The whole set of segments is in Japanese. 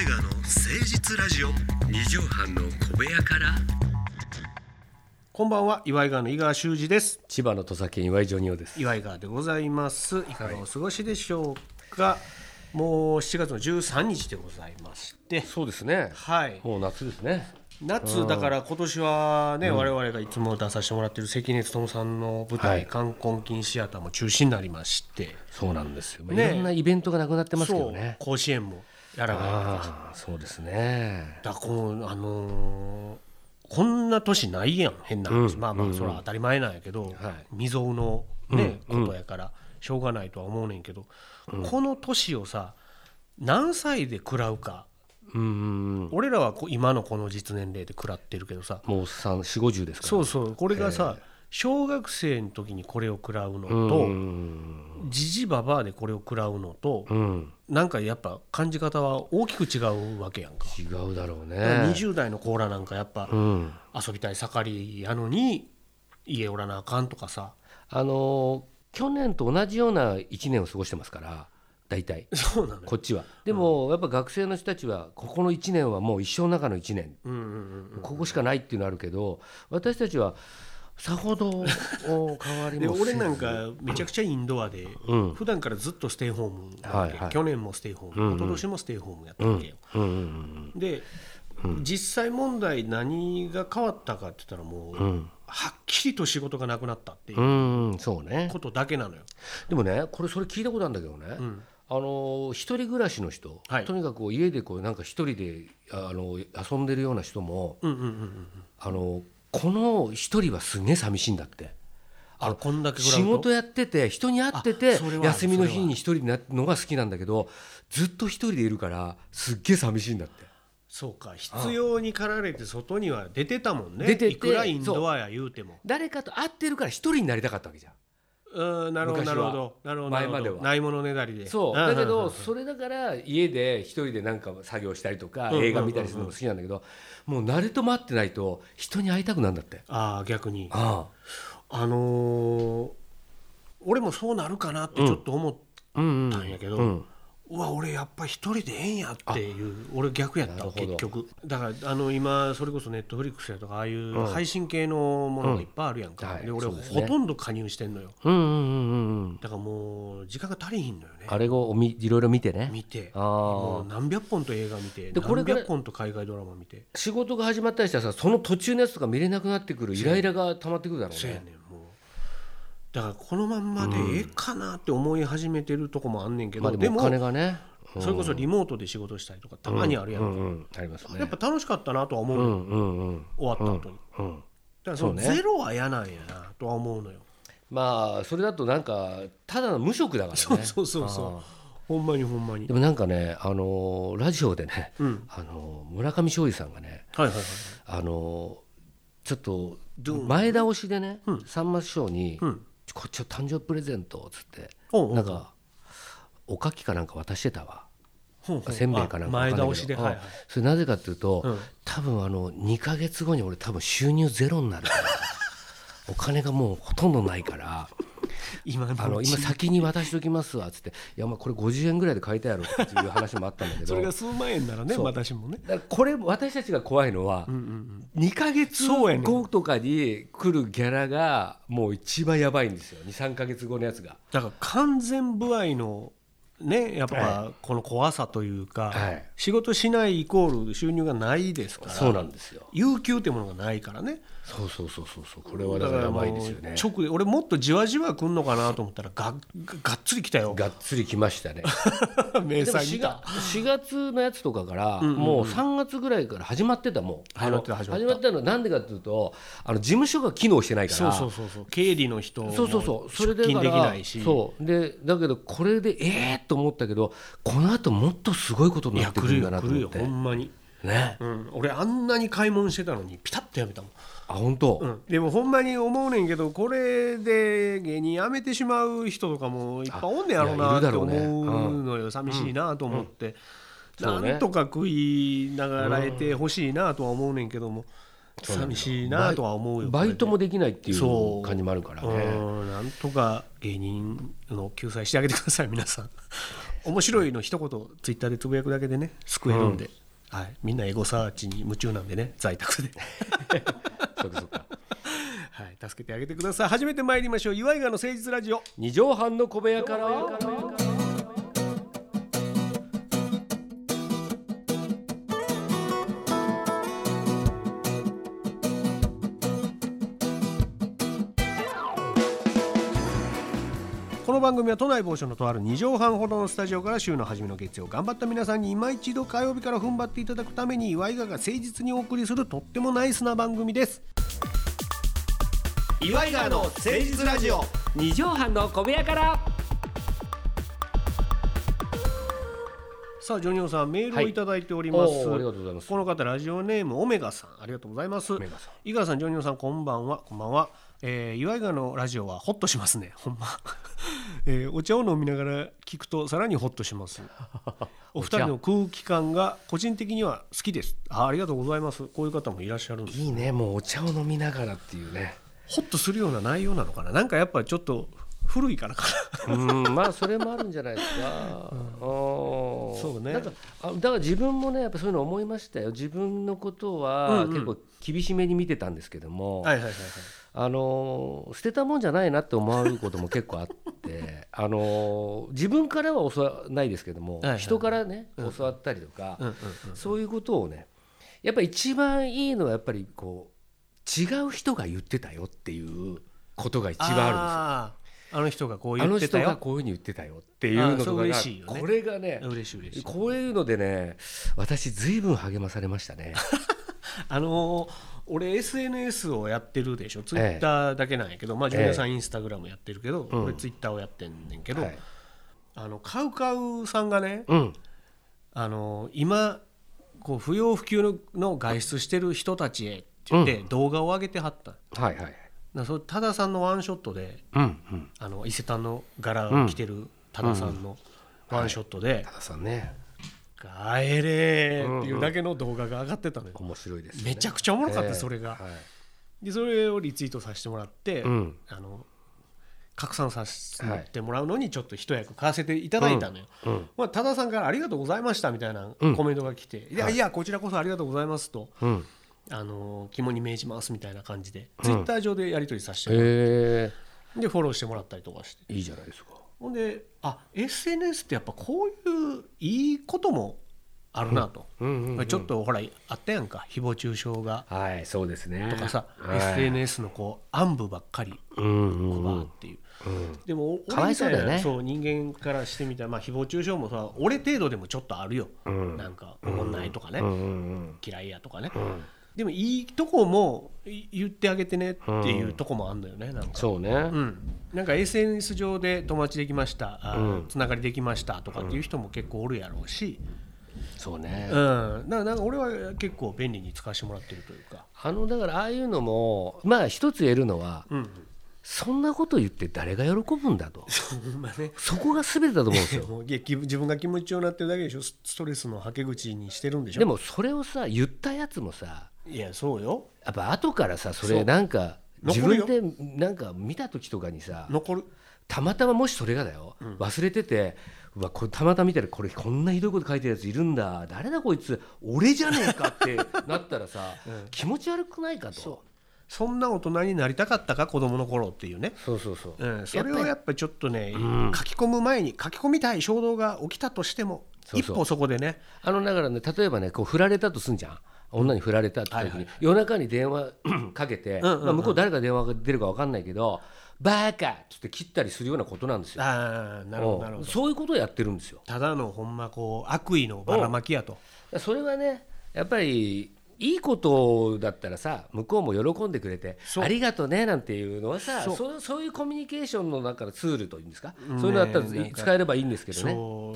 イガーの誠実ラジオ。二畳半の小部屋から。こんばんは岩井川の井川修司です。千葉の土佐県岩井ジョニオです。岩井川でございます。いかがお過ごしでしょうか、もう7月の13日でございまして。そうですね。はい。もう夏ですね。夏だから今年はね、我々がいつも出させてもらってる関根勤さんの舞台、はい。冠婚金シアターも中止になりまして。そうなんですよ、ね。いろんなイベントがなくなってますけどね。甲子園もやらないそうですね。だこのあのーこんな年ないやん変な話、まあまあそれは当たり前なんやけど、はい。未曾有のね、ことやからしょうがないとは思うねんけど、この年をさ何歳で食らうか。うんうんうん。俺らはこう今のこの実年齢で食らってるけどさ。もう三四五十ですから。そうそう。これがさ小学生の時にこれを食らうのうとん。じじばばあでこれを食らうのとうん。なんかやっぱ感じ方は大きく違うわけやんか。違うだろうね。20代のコーラなんかやっぱうん。遊びたい盛りやのに家おらなあかんとかさ。あのー去年と同じような一年を過ごしてますから大体。そうなこっちは。でも、やっぱ学生の人たちはここの1年はもう一生の中の1年。うんうんうんここしかないっていうのあるけど私たちはさほどお変わり俺なんかめちゃくちゃインドアで、うん。普段からずっとステイホームなわけ、はいはい。去年もステイホーム、うんうん。一昨年もステイホームやったわけよ、うん。うんで、実際問題何が変わったかって言ったらもう、うん。うんはっきりと仕事がなくなったっていううんそうね。ことだけなのよ、でもねこれそれ聞いたことあるんだけどね、ん。あの一人暮らしの人、はい。とにかく家でこうなんか一人であの遊んでるような人も、うんうんうんうん。あのこの一人はすげえ寂しいんだって。あこんだけ仕事やってて人に会ってて休みの日に一人になるのが好きなんだけどずっと一人でいるからすっげえ寂しいんだって。そうか必要に駆られて外には出てたもんね出てていくらインドアや言うても誰かと会ってるから一人になりたかったわけじゃん。うんなるほどなるほど。なるほど前までは。ないものねだりで。そう。ん。だけどうんうんうんそれだから家で一人でなんか作業したりとかうん。うんうんうん映画見たりするのも好きなんだけどもう慣れと待ってないと人に会いたくなるんだって。ああ逆に。ああ。のー俺もそうなるかなってちょっと思ったんやけど、ううんわ俺やっぱ一人でええんやっていう俺逆やった結局。だからあの今それこそネットフリックスやとかああいう配信系のものがいっぱいあるやんか、うん。はいで俺ね。ほとんど加入してんのよ。うんうんうんうん。だからもう時間が足りひんのよね。あれをみいろいろ見てね。見て。もう何百本と映画見てでこれ何百本と海外ドラマ見て。仕事が始まったりしたらさその途中のやつとか見れなくなってくるイライラが溜まってくるだろうそうやねだからこのまんまでええかなって思い始めてるとこもあんねんけど、でもまあでもお金がね。それこそリモートで仕事したりとかたまにあるやんか、うんうんありますね。やっぱ楽しかったなとは思ううんうんうん。終わった後に、うん。だからそのそうね。ゼロは嫌なんやなとは思うのよ、まあそれだとなんかただの無職だからね。そうそうそうそう。あほんまにほんまに。ーでもなんかねあのーラジオでね、うん。あのー村上昌司さんがねはいはいはいあのーちょっとどう前倒しでね、うん。さんま師匠に、うんこっちを誕生日プレゼント」っつってなんかおかきかなんか渡してたわ。せんべいかなんか前倒しで、はいそれなぜかっていうと、うん。多分あの2か月後に俺多分収入ゼロになるから お金がもうほとんどないから今あの今先に渡しときますわっつって「いやまあこれ50円ぐらいで買いたいやろ」っていう話もあったんだけど。それが数万円ならね私もね。だからこれ私たちが怖いのは、うんうん2か月後とかに来るギャラがもう一番やばいんですよ。23か月後のやつが。だから完全不合のねやっぱこの怖さというか、はい。仕事しないイコール収入がないですからそうなんですよ。有給ってものがないからね。そうそうそうそうそうこれはだからやばいですよね。直で俺もっとじわじわ来んのかなと思ったらががっつり来たよ。がっつりきましたね。明でも4細見た。月 ,4 月のやつとかから、もう3月ぐらいから始まってたもう始まってた始まってたのはなんでかっていうとあの事務所が機能してないから。そうそうそうそう。経理の人もそうそうそう。それで出勤できないし。そう。でだけどこれでええー、と思ったけどこの後もっとすごいことにいなってくるんだなと思って。ほんまに、ね。うん、俺あんなに買い物してたのにピタッとやめたもん。あ本当、うん、でもほんまに思うねんけどこれで芸人辞めてしまう人とかもいっぱいおんねやろうなって思うのよ。寂しいなと思って、そうね。なんとか食いながらえてほしいなとは思うねんけども、寂しいなとは思うよバイトもでできないっていそう。う感じもあるからね。うんなんとか芸人の救済してあげてください 皆さん。面白いの一言ツイッターでつぶやくだけでね救えるんで、はい、みんなエゴサーチに夢中なんでね在宅で、そうかそうか。はい、助けてあげてください。初めて参りましょう。岩井川の誠実ラジオ。二畳半の小部屋から番組は都内某所のとある2畳半ほどのスタジオから週の初めの月曜頑張った皆さんに今一度火曜日から踏ん張っていただくために岩井川が誠実にお送りするとってもナイスな番組です。岩井川の誠実ラジオ二畳半の小部屋から。さあジョニオさんメールをいただいております、おーありがとうございます。この方ラジオネームオメガさん。ありがとうございます。井川さんジョニオさんこんばんは。こんばんは、えー、岩井川のラジオはホッとしますね。ほんま、えーお茶を飲みながら聞くとさらにホッとします。お二人の空気感が個人的には好きです。あありがとうございます。こういう方もいらっしゃるんです。いいね。もうお茶を飲みながらっていうね。ホッとするような内容なのかな。なんかやっぱちょっと古いからかうんまあそれもあるんじゃないですか、そそうね。なんかあだから自分もねやっぱそういうの思いましたよ。自分のことはうんうん。結構厳しめに見てたんですけども、なはいはいはいはい。あのー捨てたもんじゃないなって思われることも結構あって あのー自分からは教わないですけども、はいはい人からね教わったりとか、うんうんそういうことをねやっぱり一番いいのはやっぱりこう違う人が言ってたよっていうことが一番あるんですよ。あの人がこう言ってたよ。がこういうふうに言ってたよっていうのがね。これがね嬉しい嬉しい。こういうのでね私ずいぶん励まされましたね。あのー俺 SNS をやってるでしょ？ツイッターだけなんやけど、まあジュニアさんインスタグラムやってるけど、ん。俺ツイッターをやってんねんけど、はい。あのカウカウさんがね、うん。あのー今こう不要不急のの外出してる人たちへって言って動画を上げてはった、だかはいはいらそれ多田さんのワンショットでうんうん。あの伊勢丹の柄を着てる多田さんのワンショットで多田さんね「帰れ!」っていうだけの動画が上がってたのよ、面白いです、ね、めちゃくちゃおもろかった、ええ。それが。はい。でそれをリツイートさせてもらって、うん。あの拡散させてもらうのにちょっと一役買わせていただいたのよ。うんうん。まあ、多田さんから「ありがとうございました」みたいなコメントが来て「いやいやこちらこそありがとうございます」と。うん「あの肝に銘じます」みたいな感じで、ツイッター上でやり取りさせてもらっへてでフォローしてもらったりとかして。えいいじゃないですか。ほんであ SNS ってやっぱこういういいこともあるなと、うんうんうんちょっとほらあったやんか。誹謗中傷が。はいそうですね。とかさ、はい。SNS のこう暗部ばっかりうんうんこうんばっていう、でも俺みたかわいそうだよね。そう人間からしてみたら、まあ、誹謗中傷もさ俺程度でもちょっとあるよ、ん。なんか思んないとかね、うんうん嫌いやとかね、でもいいとこもい言ってあげてねっていうとこもあんのよねなんか。そうね、うん、なんか SNS 上で友達できましたつながりできましたとかっていう人も結構おるやろうし、そうね、うん、だからなんか俺は結構便利に使わせてもらってるというか、あのだからああいうのもまあ一つ言えるのは、うん、そんなこと言って誰が喜ぶんだと。まあね。そこが全てだと思うんですよ。自分が気持ちようになってるだけでしょ。スストレスのはけ口にしてるんでしょ。でもそれをさ言ったやつもさいやそうよ。やっぱ後からさそれなんか自分でなんか見た時とかにさ残る。たまたまもしそれがだよ、忘れててうわこれたまたま見たらこれこんなひどいこと書いてるやついるんだ。誰だこいつ。俺じゃねえかってなったらさ、気持ち悪くないかと。そんな大人になりたかったか子供の頃っていうね、そうそうそう。うん、それをやっぱり。ちょっとねん。書き込む前に書き込みたい衝動が起きたとしても一歩そこでね。あのだからね例えばねこう振られたとすんじゃん女に振られたって時に、夜中に電話 かけて、まあ、向こう誰が電話が出るか分かんないけど「バーカ!」っつって切ったりするようなことなんですよ。ああなるほどなるほどうんそういうことをやってるんですよ。ただのほんまこう悪意のばらまきやとそれはねやっぱりいいことだったらさ向こうも喜んでくれてありがとうねなんていうのはさそう。そうそういうコミュニケーションの中のツールというんですか、そういうのだったら使えればいいんですけど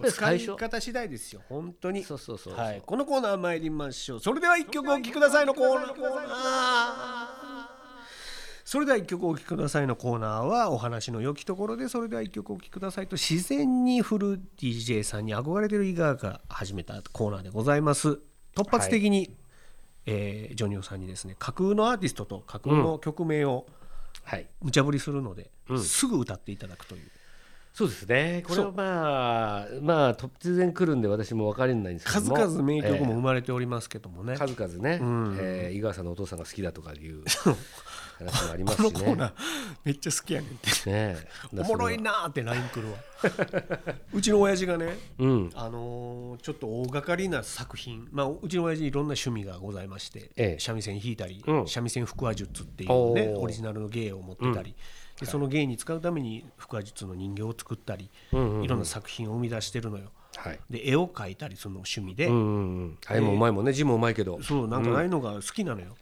ね。使い方次第ですよ本当に。そうそうそうはい、このコーナー参りましょう。それでは一曲お聴きくださいのコーナー。それでは一曲お聴きくださいのコーナーはお話の良きところでそれでは一曲お聴きくださいと自然に振る DJ さんに憧れてる井川が始めたコーナーでございます。突発的に、えージョニオさんにですね架空のアーティストと架空の曲名をはい。無茶ぶりするので、すぐ歌っていただくというそうですね。これはまあまあ突然来るんで私も分かりないんですけど数も々名曲も生まれておりますけどもね、えー数々ね、ん。えー井川さんのお父さんが好きだとかいう話もありますしね。このコーナーめっちゃ好きやねんって。ね おもろいなーって LINE 来るわ。うちの親父がねうん。あのーちょっと大掛かりな作品、まあ、うちの親父いろんな趣味がございまして、ええ。三味線弾いたり、うん。三味線腹話術っていうねオリジナルの芸を持ってたり、でその芸に使うために腹話術の人形を作ったり、うんうんうん。いろんな作品を生み出してるのよ。はい。で絵を描いたりその趣味で、うんうんうん。あれもうまいもんね。字もうまいけど。そうなんかああいうのが好きなのよ。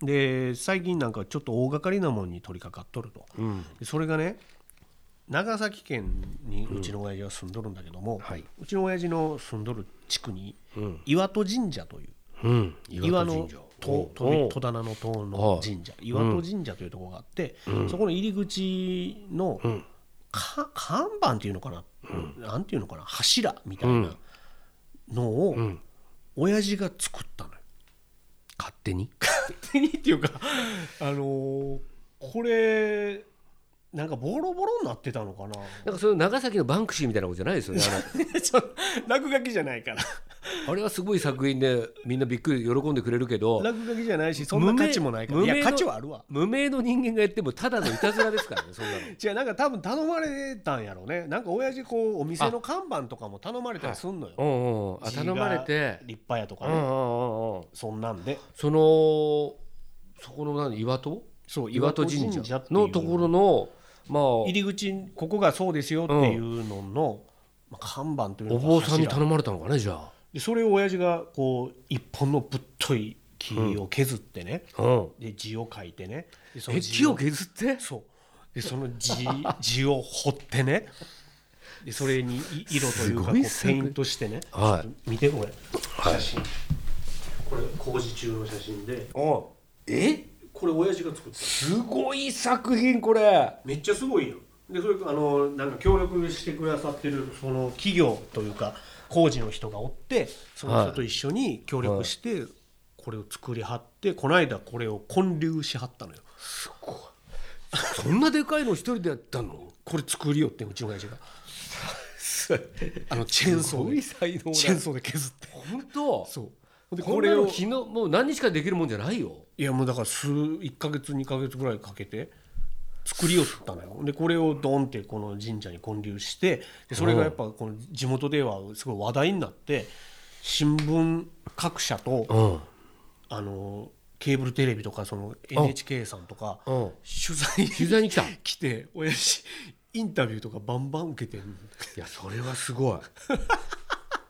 で最近なんかちょっと大掛かりなもんに取り掛かっとると。うん。でそれがね長崎県にうちの親父は住んどるんだけども、はい。うちの親父の住んどる地区にうん。岩戸神社という。うん。岩の神社戸お戸棚の塔の神社岩戸神社というところがあって、そこの入り口のか看板っていうのかな、なんていうのかな？柱みたいなのをん。親父が作ったのよ。勝手に？勝手にっていうかあのーこれなんかボロボロになってたのかな。なんかその長崎のバンクシーみたいなことじゃないですよね。あちょ落書きじゃないから。のあれはすごい作品でみんなびっくり喜んでくれるけど。落書きじゃないしそんな価値もないから。いや無名の価値はあるわ。無名の人間がやってもただのいたずらですからねそんなの。違うなんか多分頼まれたんやろうね。なんか親父こうお店の看板とかも頼まれたりすんのよ、うんうん頼まれて。立派やとかね、うんうんうんうん。そんなんで。そのそこの何岩戸？そう岩戸神社のところのまあ入り口ここがそうですよっていうのの、まあ、看板というのかお坊さんに柱。頼まれたのかねじゃあ。でそれを親父がこう一本のぶっとい木を削ってね、うん。で字を書いてね。でその字え木を削って？そう。でその字 字を彫ってね。でそれにい 色というかこうペイントしてね、はい。見てこれ。はい写真、これ工事中の写真で。あえ？これ親父が作った。すごい作品これ。めっちゃすごいよ。でそれあのなんか協力してくださってるその企業というか工事の人がおってその人と一緒に協力してこれを作りはってこの間これを建立しはったのよ。そんなでかいの一人でやったの？これ作りよってうちの親父が。あのチェーンソーすごでチェーンソーで削って。本当？そうこれをを昨日もう何日かできるもんじゃないよ。いやもうだから数1か月2か月ぐらいかけて作りよったのよ。でこれをドンってこの神社に建立してでそれがやっぱこの地元ではすごい話題になって新聞各社とうん。あのケーブルテレビとかその NHK さんとかうん。取材取材に来た？い 来て親父インタビューとかバンバン受けてんやそれはすごい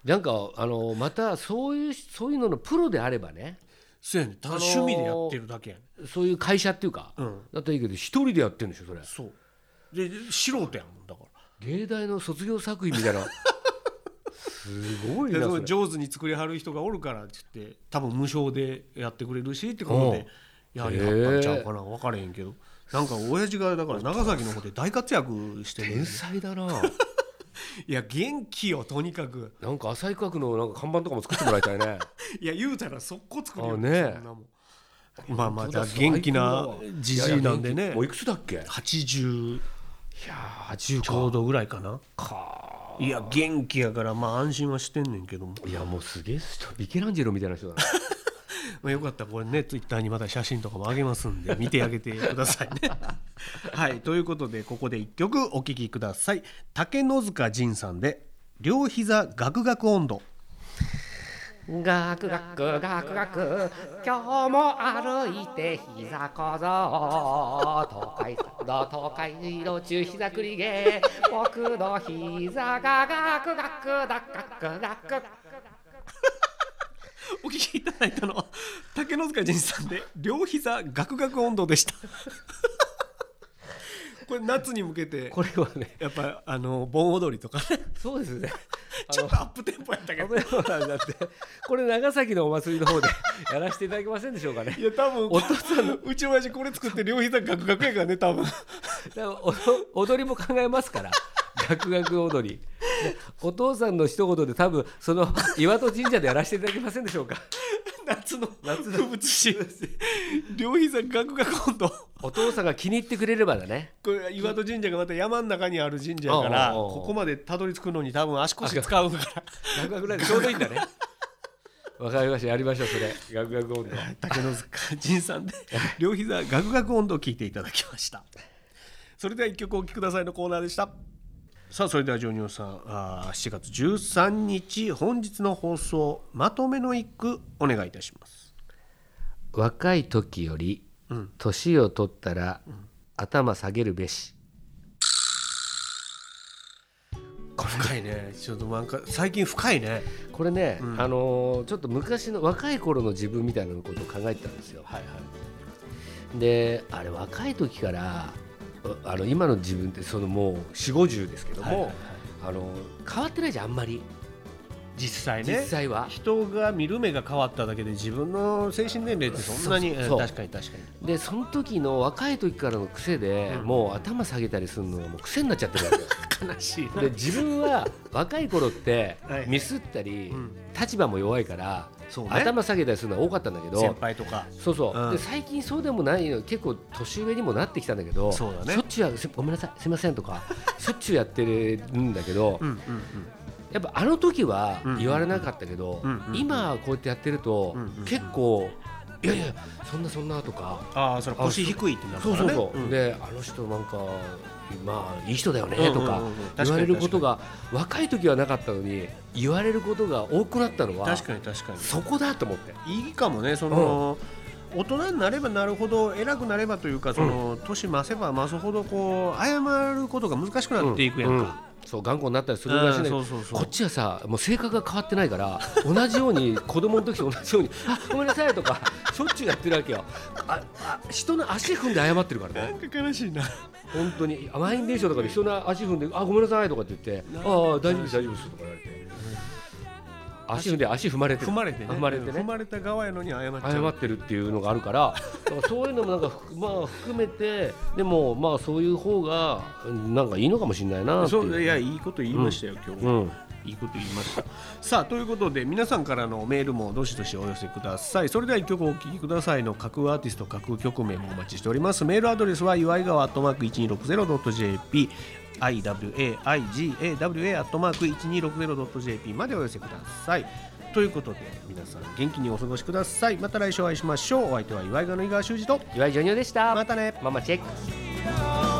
なんかあのまたそういうそういうののプロであればね。そうやねん。ただ趣味でやってるだけやねん。そういう会社っていうか、うん。だったらいいけど一人でやってるんでしょそれ。そう。で素人やもんだから。芸大の卒業作品みたいな。すごいなそ上手に作りはる人がおるからっつって多分無償でやってくれるしってことで。やりはったんちゃうかな。分からへんけど。なんか親父がだから長崎の方で大活躍してるん 天で才だな いや元気よとにかく。なんか浅井区画のなんか看板とかも作ってもらいたいね。いや言うたら速攻作るよあね。そんなもん。まあまあ元気なじじいなんでね。もういくつだっけ？いや80ー80ちょうどぐらいかな。かいや元気やからまあ安心はしてんねんけども、いやもうすげえ人ミケランジェロみたいな人だな。まあ、よかったらこれねツイッターにまた写真とかも上げますんで見てあげてくださいね。はいということでここで一曲お聴きください。竹野塚仁さんで「両膝ガクガク温度。ガクガクガクガク今日も歩いて膝小僧東海道東海道中膝くりげ僕の膝がガクガクガクガク」お聴きいただいたのは竹野塚仁さんで「両膝ガクガク温度」でした。これ夏に向けてこれはねやっぱあの盆踊りとか。ねそうですね。ちょっとアップテンポやったけど。だって。これ長崎のお祭りの方で やらせていただけませんでしょうかね。いや多分お父さんのうちの親父これ作って両膝ガクガクやからね多分。だからお踊りも考えますから。ガクガク踊り。でお父さんの一言で多分その岩戸神社でやらせていただけませんでしょうか夏の夏の。風物詩。両膝ガクガク温度お父さんが気に入ってくれればだね。これ岩戸神社がまた山の中にある神社やからここまでたどり着くのに多分足腰使うから。ガクガクぐらいでちょうどいいんだね。わかりました。やりましょうそれ。ガクガク温度竹の塚仁さんで両膝ガクガク温度を聞いていただきました。それでは一曲お聴きくださいのコーナーでしたさあそれではジョニオさんあー7月13日本日の放送まとめの一句お願いいたします。若い時よりうん。年を取ったら頭下げるべし。これ深いね。ちょっとなんか最近深いね。これね、うん。あのーちょっと昔の若い頃の自分みたいなことを考えてたんですよ。はいはい。であれ若い時からああの今の自分ってそのもう4 5 0ですけども、はいはいはい。あの変わってないじゃんあんまり実際ね。実際は。人が見る目が変わっただけで自分の精神年齢ってそんなに確かに確かに。でその時の若い時からの癖で、うん。もう頭下げたりするのがもう癖になっちゃってるわけよ。悲しいで自分は若い頃ってはい。ミスったり、うん。立場も弱いから、ね。頭下げたりするのが多かったんだけど先輩とか。そうそう、うん。で最近そうでもないの結構年上にもなってきたんだけどそうだね。しょっちゅうごめんなさいすいませんとかしょっちゅうやってるんだけど、うんうんやっぱあの時はうん。言われなかったけど、うん。うん。今こうやってやってると、うん。うん。結構いやいやそんなそんなとかああそれ腰低いってなるからね。そうそうそう、ん。であの人なんかまあいい人だよねとかうんうんうんうん。言われることが若い時はなかったのに言われることが多くなったのは確かに確かに。そこだと思って。いいかもねその、大人になればなるほど偉くなればというかその、年増せば増すほどこう謝ることが難しくなっていくやんか、そう頑固になったりするらしいんこっちはさもう性格が変わってないから同じように 子供の時と同じように「あごめんなさい」とかしょっちゅうやってるわけよ。ああ人の足踏んで謝ってるからね。なんか悲しいな。本当に満員電車とかで人の足踏んで「あごめんなさい」とかって言って「ああ大丈夫です大丈夫です」とか言われて足踏んで足踏まれてる。踏まれてね。踏まれてね。踏まれた側やのに謝っちゃう。謝ってるっていうのがあるからだからそういうのもなんかふまあ含めてでもまあそういう方がうんなんかいいのかもしれないなそう。ういやいいこと言いましたよ、今日は、うん。いいこと言いました。さあということで皆さんからのメールもどしどしお寄せください。それでは一曲お聴きくださいの各アーティスト各曲名もお待ちしております。メールアドレスは岩井川アットマーク 1260.jp iwaigawa アットマーク 1260.jp までお寄せください。ということで皆さん元気にお過ごしください。また来週お会いしましょう。お相手は岩井川の井川修司と岩井ジョニオでした。またね。ママチェック